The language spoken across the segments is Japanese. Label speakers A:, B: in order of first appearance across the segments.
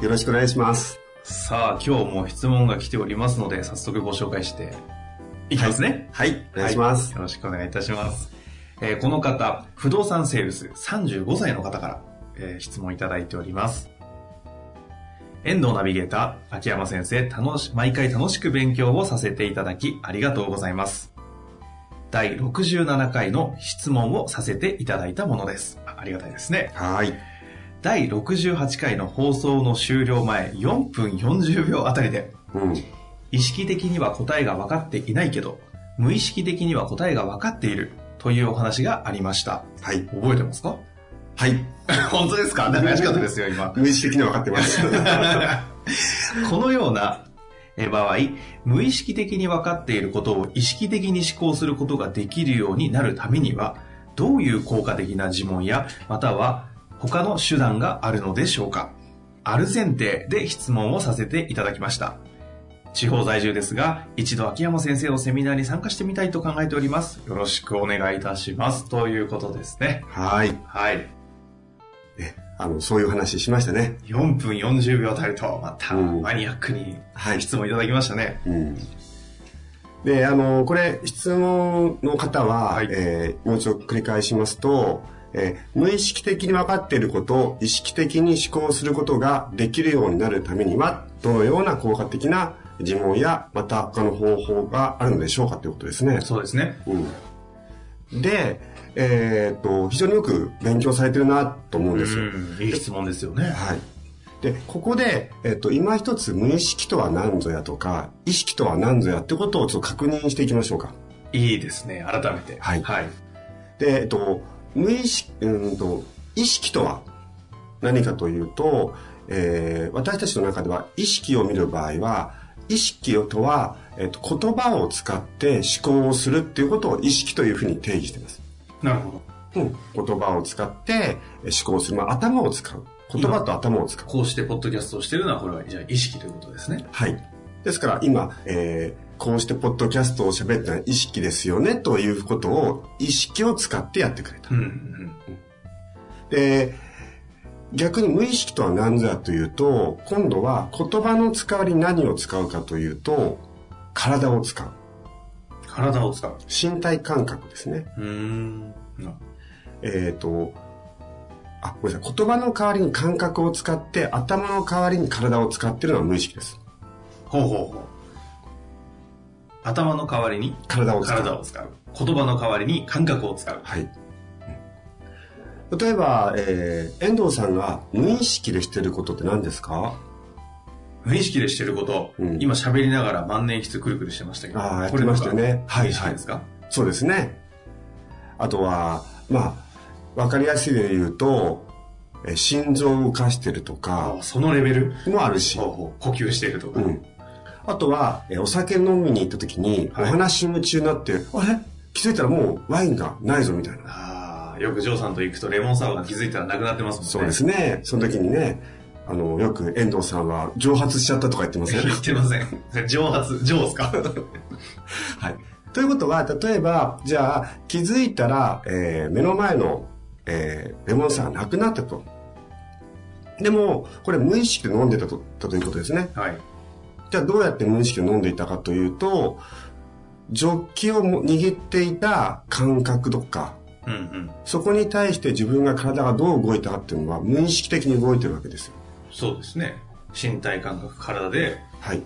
A: よろしくお願いします。
B: さあ今日も質問が来ておりますので早速ご紹介していきますね
A: はい。お願いします。
B: よろしくお願いいたします、えーこの方不動産セールス35歳の方から、えー質問いただいております遠藤ナビゲーター、秋山先生、楽し、毎回楽しく勉強をさせていただき、ありがとうございます。第67回の質問をさせていただいたものです。あありがたいですね。
A: はい。
B: 第68回の放送の終了前4分40秒あたりで、
A: うん。
B: 意識的には答えが分かっていないけど、無意識的には答えが分かっているというお話がありました。
A: はい。
B: 覚えてますか？
A: はい。
B: 本当ですか？なんか怪しかったですよ、今。
A: 無意識的には分かってます。
B: このようなえー場合、無意識的に分かっていることを意識的に思考することができるようになるためには、どういう効果的な呪文や、または他の手段があるのでしょうか？ある前提で質問をさせていただきました。地方在住ですが、一度秋山先生のセミナーに参加してみたいと考えております。よろしくお願いいたします。ということですね。
A: はい。
B: はい。
A: え、あの、そういう話しましたね。
B: 4分40秒あたりと、また
A: うん
B: マニアックに
A: はい。
B: 質問いただきましたね。
A: うん。で、あの、これ、質問の方は、
B: はい
A: えーもう一度繰り返しますと、えー無意識的に分かっていることを意識的に思考することができるようになるためには、どのような効果的な呪文や、また他の方法があるのでしょうかということですね。
B: そうですね。
A: うん。で、えーっと、非常によく勉強されてるなと思うんですよ。
B: うん、いい質問ですよね。
A: はい。で、ここで、えっと、今一つ無意識とは何ぞやとか、意識とは何ぞやってことをちょっと確認していきましょうか。
B: いいですね。改めて。
A: はい
B: はい。
A: で、えっと、無意識、うんと、意識とは何かというと、えー私たちの中では意識を見る場合は、意識とは、えっと、言葉を使って思考をするっていうことを意識というふうに定義しています。
B: なるほど。
A: うん、言葉を使って思考する。まあ、頭を使う。言葉と頭を使う。
B: こうしてポッドキャストをしてるのは、これは、じゃあ意識ということですね。
A: はい。ですから今、えーこうしてポッドキャストを喋った意識ですよねということを意識を使ってやってくれた。で、逆に無意識とは何ぞやというと、今度は言葉の使わりに何を使うかというと、体を使う。
B: 体を使う。
A: 身体感覚ですね。
B: うーん。な
A: えっ、と、あ、ごめんなさい。言葉の代わりに感覚を使って、頭の代わりに体を使っているのは無意識です。
B: ほうほうほう。頭の代わりに
A: 体を使う。
B: 体を使う。言葉の代わりに感覚を使う。
A: はい。例えば、えー、遠藤さんが無意識でしてることって何ですか？
B: 無意識でしてること、
A: うん
B: 今喋りながら万年筆くるくるしてましたけど。
A: あーやってましたよね
B: これなんか無意識ですか、
A: そうですね。あとは、まあ、わかりやすいで言うと、えー心臓を動かしてるとか
B: あそのレベル？
A: もあるし、
B: 呼吸しているとか。
A: うん。あとは、えーお酒飲みに行った時に、お
B: はい
A: 話し夢中になって、あれ？気づいたらもうワインがないぞみたいな。
B: ああ、よくジョーさんと行くとレモンサワーが気づいたらなくなってますもんね。
A: そうですね。その時にね、あの、よく遠藤さんは蒸発しちゃったとか言ってません
B: 言ってません。蒸発、蒸ですか？
A: はい。ということは、例えば、じゃあ、気づいたら、えー目の前の、えーレモンサワーがなくなったと。でも、これ無意識で飲んでたとたということですね。
B: はい。
A: じゃあ、どうやって無意識で飲んでいたかというと、ジョッキをも握っていた感覚とか、
B: うんうん。
A: そこに対して自分が体がどう動いたかっていうのは無意識的に動いてるわけですよ。
B: そうですね。身体感覚、体で、
A: はい。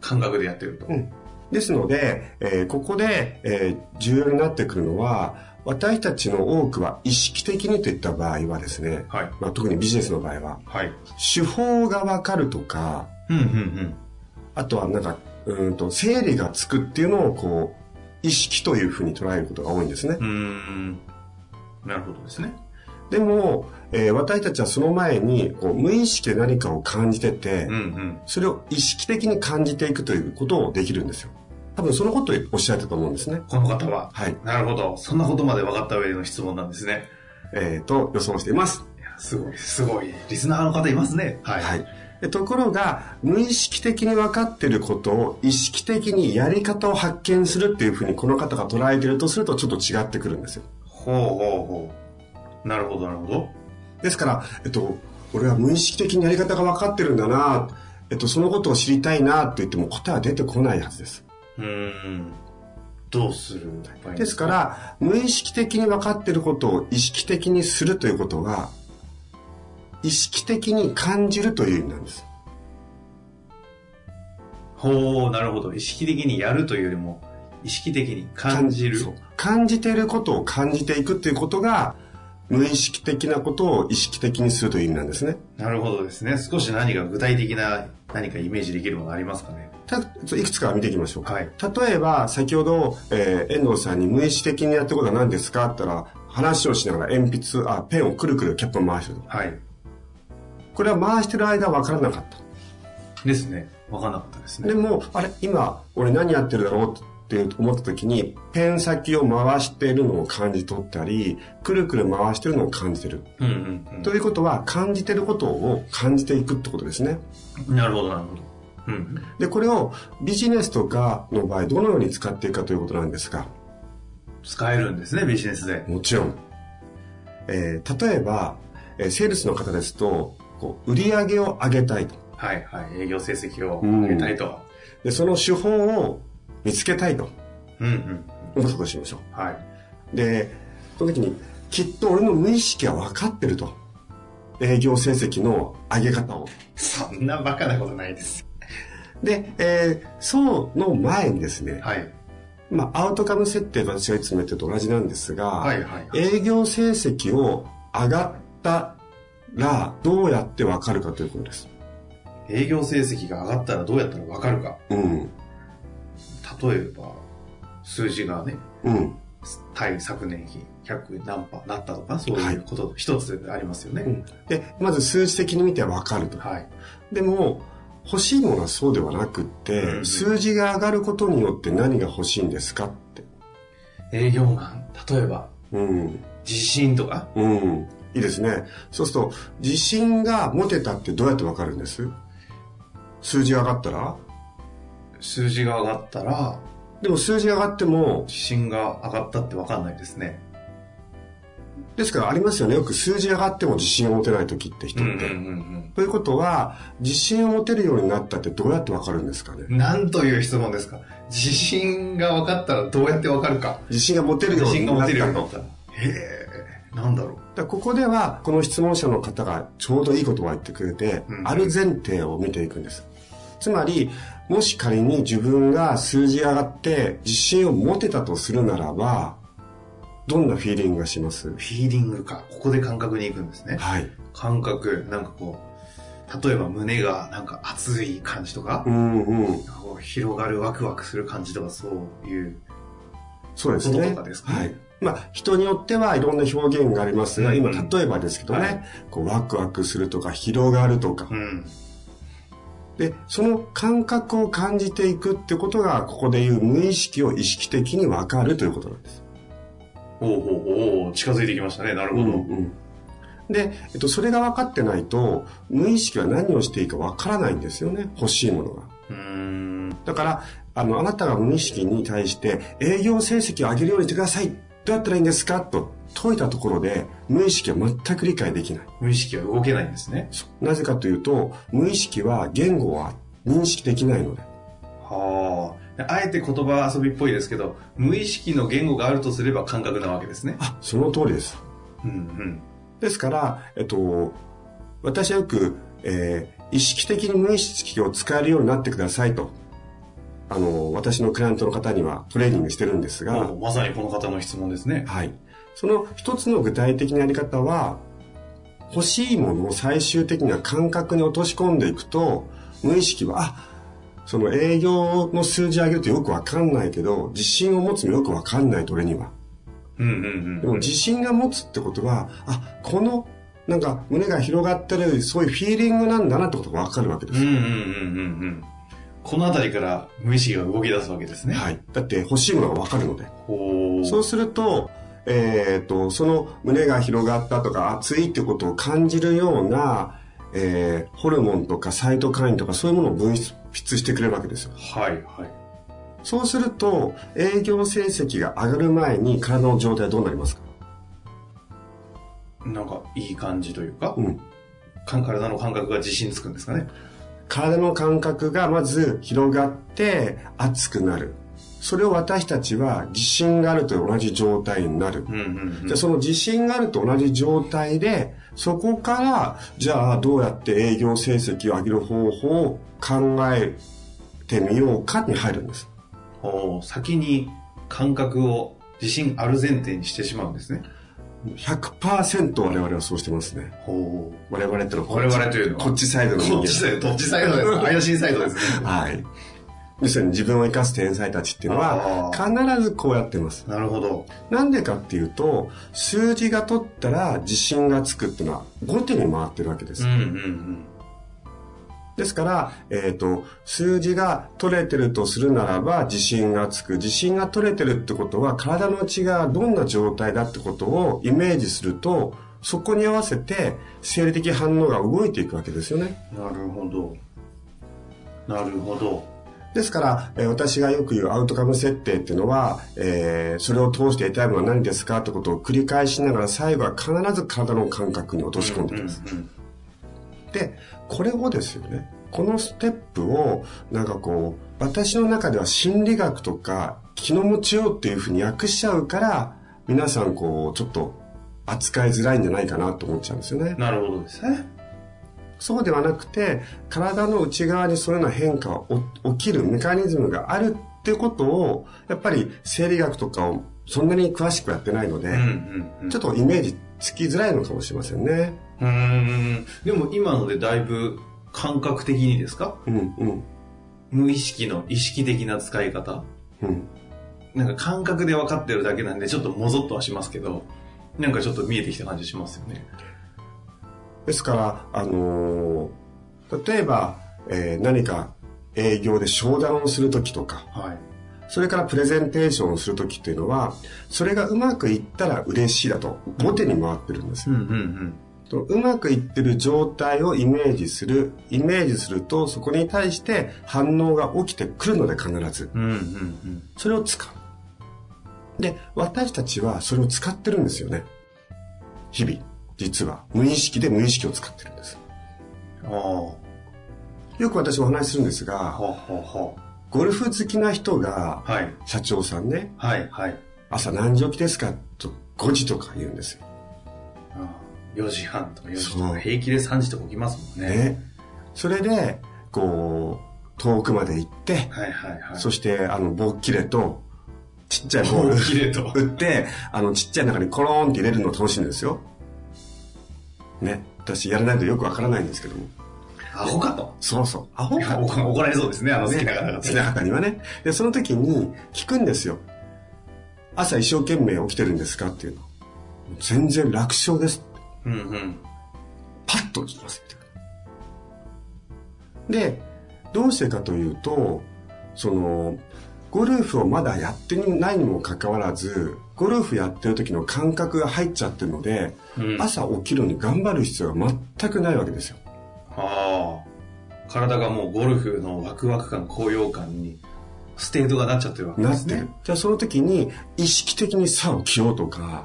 B: 感覚でやってると。
A: うんですので、えーここで、えー重要になってくるのは、私たちの多くは意識的にといった場合はですね、
B: はい
A: まあ、特にビジネスの場合は、
B: はい。
A: 手法がわかるとか、
B: うん、うん、うん。
A: あとはなんか、うーんと、整理がつくっていうのをこう、意識というふうに捉えることが多いんですね。
B: うーん。なるほどですね。
A: でも、えー私たちはその前にこう無意識で何かを感じてて、
B: うん、うん。
A: それを意識的に感じていくということをできるんですよ。多分そのことをおっしゃってたと思うんですね。
B: この方は。
A: はい。
B: なるほど。そんなことまで分かった上での質問なんですね。
A: えー、と予想しています。
B: いやすごい、すごい。リスナーの方いますね。はい。
A: はい。でところが、無意識的に分かっていることを意識的にやり方を発見するっていうふうにこの方が捉えているとするとちょっと違ってくるんですよ。
B: ほうほうほう。なるほど、なるほど。
A: ですから、えっと、俺は無意識的にやり方が分かってるんだな、えっと、そのことを知りたいなって言っても答えは出てこないはずです。
B: うーん。どうする場合
A: ですか、ら、無意識的に分かっていることを意識的にするということは、意識的に感じるという意味なんです。
B: ほう、なるほど。意識的にやるというよりも、意識的に感じる。
A: 感じていることを感じていくということが、無意識的なことを意識的にするという意味なんですね。
B: なるほどですね。少し何か具体的な何かイメージできるものありますかね。
A: たいくつか見ていきましょうか。
B: はい。
A: 例えば、先ほど、えー遠藤さんに無意識的にやってることは何ですかって言ったら、話をしながら鉛筆、あ、ペンをくるくるキャップを回してると。
B: はい。
A: これは回してる間は分からなかった。
B: ですね。わかんなかったですね。
A: でも、あれ、今、俺何やってるだろうって思った時に、ペン先を回しているのを感じ取ったり、くるくる回してるのを感じてる。
B: うんうん
A: ということは、感じてることを感じていくってことですね。
B: うん。なるほど、なるほど。うん。
A: で、これをビジネスとかの場合、どのように使っていくかということなんですが、
B: 使えるんですね、ビジネスで。
A: もちろん。えー例えば、えーセールスの方ですと、こう売り上げを上げたいと。
B: はいはい。営業成績を上げたいと。
A: で、その手法を見つけたいと
B: うんうん。
A: 思ったとしましょ
B: はい。
A: う。で、その時に、きっと俺の無意識は分かってると。営業成績の上げ方を。
B: そんなバカなことないです。
A: で、えーその前にですね、
B: はい。
A: まあ、アウトカム設定と私がいつも言ってると同じなんですが、
B: はいはい。
A: 営業成績を上がったらどうやって分かるかということです。
B: 営業成績が上がったらどうやったらわかるか。
A: うん。
B: 例えば、数字がね、
A: うん。
B: 対昨年比100何パーなったとか、そういうこと一つありますよね。
A: うんで、まず数値的に見て分かると。
B: はい。
A: でも、欲しいものはそうではなくって、
B: うん
A: 数字が上がることによって何が欲しいんですかって。
B: 営業マン、例えば、
A: うん。
B: 自信とか、
A: うん。いいですね。そうすると、自信が持てたってどうやって分かるんです？数字が上がったら？
B: 数字が上がったら、
A: でも数字が上がっても、
B: 自信が上がったってわかんないですね。
A: ですからありますよね。よく数字上がっても自信を持てない時って人って。
B: ん
A: ということは、自信を持てるようになったってどうやってわかるんですかね？
B: うん。なんという質問ですか？自信が分かったらどうやって分かるか。
A: 自信が持てるようになった
B: 自信が持てるようにな
A: と。
B: った
A: だか
B: ら。へえ、なんだろ
A: らここでは、この質問者の方がちょうどいい言葉を言ってくれて、
B: うん
A: ある前提を見ていくんです。つまり、もし仮に自分が数字上がって自信を持てたとするならば、どんなフィーリングがします？
B: う。フィーリングか。ここで感覚に行くんですね。
A: はい。
B: 感覚、なんかこう、例えば胸がなんか熱い感じとか
A: う、んうん。
B: こう広がるワクワクする感じとかそういう。
A: そうですね。
B: ですかね
A: はい。まあ、人によってはいろんな表現がありますが、今、
B: うんうん
A: 例えばですけどね、
B: はい
A: こう、ワクワクするとか、広がるとか、
B: うん。
A: で、その感覚を感じていくってことが、ここでいう無意識を意識的に分かるということなんです。
B: おうおうおう近づいてきましたね。なるほど。
A: うんで、えっと、それが分かってないと、無意識は何をしていいか分からないんですよね。欲しいものが。
B: うーん。
A: だから、あの、あなたが無意識に対して、営業成績を上げるようにしてください。どうやったらいいんですか？と解いたところで、無意識は全く理解できない。
B: 無意識は動けないんですね。
A: なぜかというと、無意識は言語は認識できないので。
B: はあ。あえて言葉遊びっぽいですけど、無意識の言語があるとすれば感覚なわけですね。
A: あ、その通りです。
B: うんうん。
A: ですから、えっと、私はよく、えー意識的に無意識を使えるようになってくださいとあの、私のクライアントの方にはトレーニングしてるんですが、
B: まさにこの方の質問ですね。
A: はい。その一つの具体的なやり方は、欲しいものを最終的には感覚に落とし込んでいくと、無意識は、あ、その営業の数字上げるとよくわかんないけど、自信を持つのよくわかんないと俺には。
B: うんうん
A: でも自信が持つってことは、あ、この、なんか胸が広がってる、そういうフィーリングなんだなってことがわかるわけですよ。
B: うんうんうんうんうん。このあたりから無意識が動き出すわけですね。
A: はい。だって欲しいものがわかるので。そうすると、えっ、と、その胸が広がったとか熱いってことを感じるような、えーホルモンとかサイトカインとかそういうものを分泌してくれるわけですよ。
B: はいはい。
A: そうすると、営業成績が上がる前に体の状態はどうなりますか？
B: なんかいい感じというか、
A: うん。
B: か体の感覚が自信つくんですかね。
A: 体の感覚がまず広がって熱くなる。それを私たちは自信があると同じ状態になる。
B: うんうんうん
A: じゃあその自信があると同じ状態で、そこから、じゃあどうやって営業成績を上げる方法を考えてみようかに入るんです。
B: ほう先に感覚を自信ある前提にしてしまうんですね。
A: 100%我々はそうしてますね。
B: ほう。
A: 我々ってのは
B: 我
A: ち
B: 々というのは？
A: こっちサイドの人間
B: こっちサイド、ちサイドですか？怪しいサイドですね。
A: はい。要するに自分を生かす天才たちっていうのは
B: あ
A: 必ずこうやってます。
B: なるほど。
A: なんでかっていうと、数字が取ったら自信がつくっていうのは後手に回ってるわけです。
B: うんうんうん。
A: ですから、えっ、と、数字が取れてるとするならば自信がつく。自信が取れてるってことは体の内側がどんな状態だってことをイメージすると、そこに合わせて生理的反応が動いていくわけですよね。
B: なるほど。なるほど。
A: ですから、えー私がよく言うアウトカム設定っていうのは、えーそれを通して得たいものは何ですかってことを繰り返しながら最後は必ず体の感覚に落とし込んでいきます。
B: うんうん
A: で、これをですよね、このステップを、なんかこう、私の中では心理学とか気の持ちようっていうふうに訳しちゃうから、皆さんこう、ちょっと扱いづらいんじゃないかなと思っちゃうんですよね。
B: なるほどですね。
A: そうではなくて、体の内側にそういうような変化が起起きるメカニズムがあるっていうことを、やっぱり生理学とかをそんなに詳しくやってないので。ちょっとイメージつきづらいのかもしれませんね。
B: うーん。でも今のでだいぶ感覚的にですか？
A: うん、うん、
B: 無意識の意識的な使い方？
A: うん。
B: なんか感覚で分かってるだけなんでちょっともぞっとはしますけど、なんかちょっと見えてきた感じしますよね。
A: ですから、あのー例えば、えー何か営業で商談をするときとか、
B: はい。
A: それからプレゼンテーションをするときっていうのは、それがうまくいったら嬉しいだと、後手に回ってるんですよ。
B: うんうん
A: とうまくいってる状態をイメージする。イメージすると、そこに対して反応が起きてくるので必ず。
B: うん。うんうんうん。
A: それを使う。で、私たちはそれを使ってるんですよね。日々。実は。無意識で無意識を使ってるんです。
B: ああ。
A: よく私お話しするんですが、
B: ほうほうほ
A: ゴルフ好きな人が、
B: う。はい。
A: 社長さんね、
B: はいはい。
A: 朝何時起きですか？と5時とか言うんですよ。
B: ああ4時半とか4時とか平気で3時とか起きますもんね。
A: ね。それで、こう、遠くまで行って、
B: はいはいはい。
A: そして、あの、ボッキレと、ちっちゃいボール
B: ボッキレと
A: 打って、あの、ちっちゃい中にコローンって入れるの楽しいんですよ。ね。私やらないとよくわからないんですけども。
B: アホかと。
A: そうそう。アホか。
B: 怒 怒られそうですね、あの好きな方々
A: 好きな方にはね。で、その時に聞くんですよ。朝一生懸命起きてるんですかっていうの。全然楽勝です。
B: うんうん。
A: パッと起きますって。で、どうしてかというと、その、ゴルフをまだやってないにもかかわらず、ゴルフやってる時の感覚が入っちゃってるので、
B: うん
A: 朝起きるのに頑張る必要が全くないわけですよ。
B: ああ。体がもうゴルフのワクワク感、高揚感に、ステートがなっちゃってるわけですね
A: なってる。。じゃあその時に意識的にさ、起きようとか、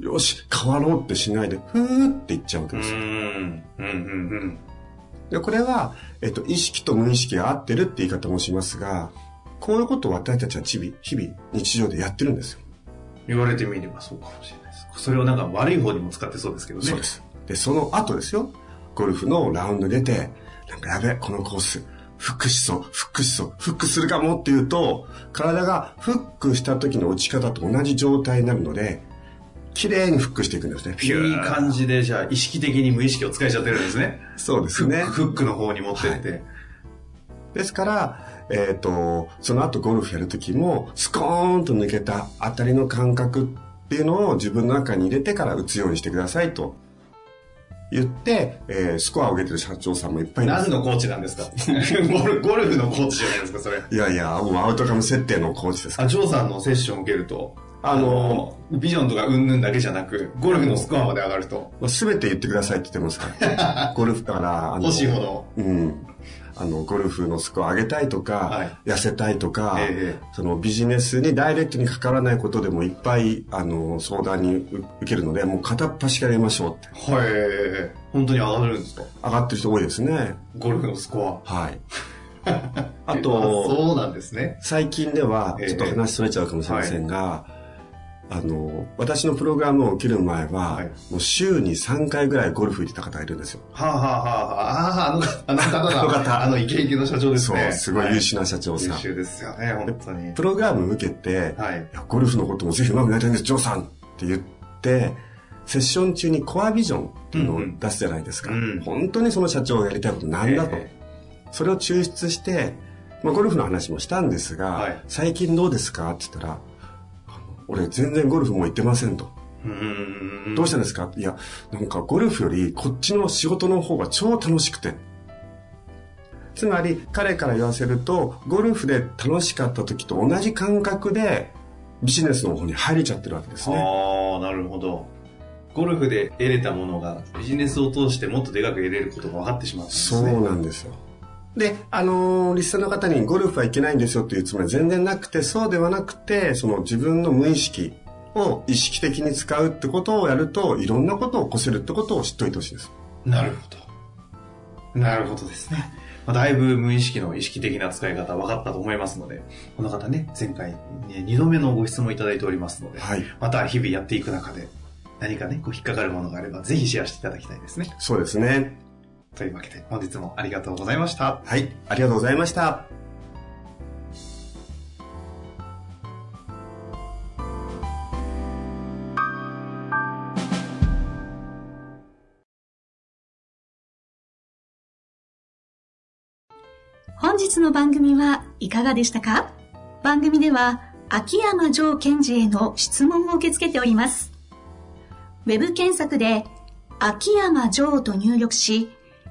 A: よし、頑張ろうってしないで、ふーって言っちゃうわけ
B: う
A: ですよ。
B: ん。うんうんうん。
A: でこれは、えっと、意識と無意識が合ってるって言い方もしますが、こういうことを私たちは日々、日々、日常でやってるんですよ。
B: 言われてみればそうかもしれないです。それをなんか悪い方にも使ってそうですけどね。
A: そうです。で、その後ですよ。ゴルフのラウンドに出て、なんかやべえ、このコース、フックしそう、フックしそう、フックするかもっていうと、体がフックした時の打ち方と同じ状態になるので、綺麗にフックしていくんですね。
B: いい感じで、じゃあ意識的に無意識を使いちゃってるんですね。
A: そうですね。
B: フックの方に持ってって。はい、
A: ですから、えっ、ー、と、その後ゴルフやるときも、スコーンと抜けた当たりの感覚っていうのを自分の中に入れてから打つようにしてくださいと言って、えー、スコアを上げてる社長さんもいっぱいい。
B: 何のコーチなんですか？ゴルゴルフのコーチじゃないですか、それ。
A: いやいや、もうアウトカム設定のコーチです
B: かあ、ジョーさんのセッションを受けると、あの、ビジョンとかうんぬんだけじゃなく、ゴルフのスコアまで上がると。
A: すべて言ってくださいって言ってますから。ゴルフから、
B: あの、欲しいもの。
A: うん。あの、ゴルフのスコア上げたいとか、はい、痩せたいとか、えそのビジネスにダイレクトに関わらないことでもいっぱい、あの、相談に受けるので、もう片っ端からやりましょうって。
B: はい。本当に上がるんですか？
A: 上がってる人多いですね。
B: ゴルフのスコ
A: ア。はい。あと、
B: そうなんですね。
A: 最近では、ちょっと話それちゃうかもしれませんが、えあの、私のプログラムを受ける前は、はい、もう週に3回ぐらいゴルフ行ってた方がいるんですよ。
B: はあ、はあはあ、ああ、あの、方だ。あの方。あのイケイケの社長ですね。
A: そう、すごい優秀な社長さん。
B: 優秀ですよね、本当に。
A: プログラム受けて、はい、ゴルフのこともぜひうまくなりたいんです、ジョーさんって言って、セッション中にコアビジョンっていうのを出すじゃないですか。うんうん、本当にその社長がやりたいことなんだと。えー、それを抽出して、まあ、ゴルフの話もしたんですが、はい、最近どうですかって言ったら、俺全然ゴルフも行ってませんと。どうしたんですか？いや、なんかゴルフよりこっちの仕事の方が超楽しくて。つまり彼から言わせると、ゴルフで楽しかった時と同じ感覚でビジネスの方に入れちゃってるわけですね。
B: ああ、なるほど。ゴルフで得れたものがビジネスを通してもっとでかく得れることが分かってしまったんです
A: ね。そうなんですよ。で、あのー、リスナーの方にゴルフはいけないんですよっていうつもりは全然なくて、そうではなくて、その自分の無意識を意識的に使うってことをやると、いろんなことを起こせるってことを知っておいてほしいです。
B: なるほど。なるほどですね。まあ、だいぶ無意識の意識的な使い方分かったと思いますので、この方ね、前回、ね、2度目のご質問いただいておりますので、はい、また日々やっていく中で、何かね、こう引っかかるものがあれば、ぜひシェアしていただきたいですね。
A: そうですね。
B: というわけで、本日もありがとうございました。
A: はい、ありがとうございました。
C: 本日の番組はいかがでしたか？番組では秋山城賢治への質問を受け付けております。ウェブ検索で秋山城と入力し、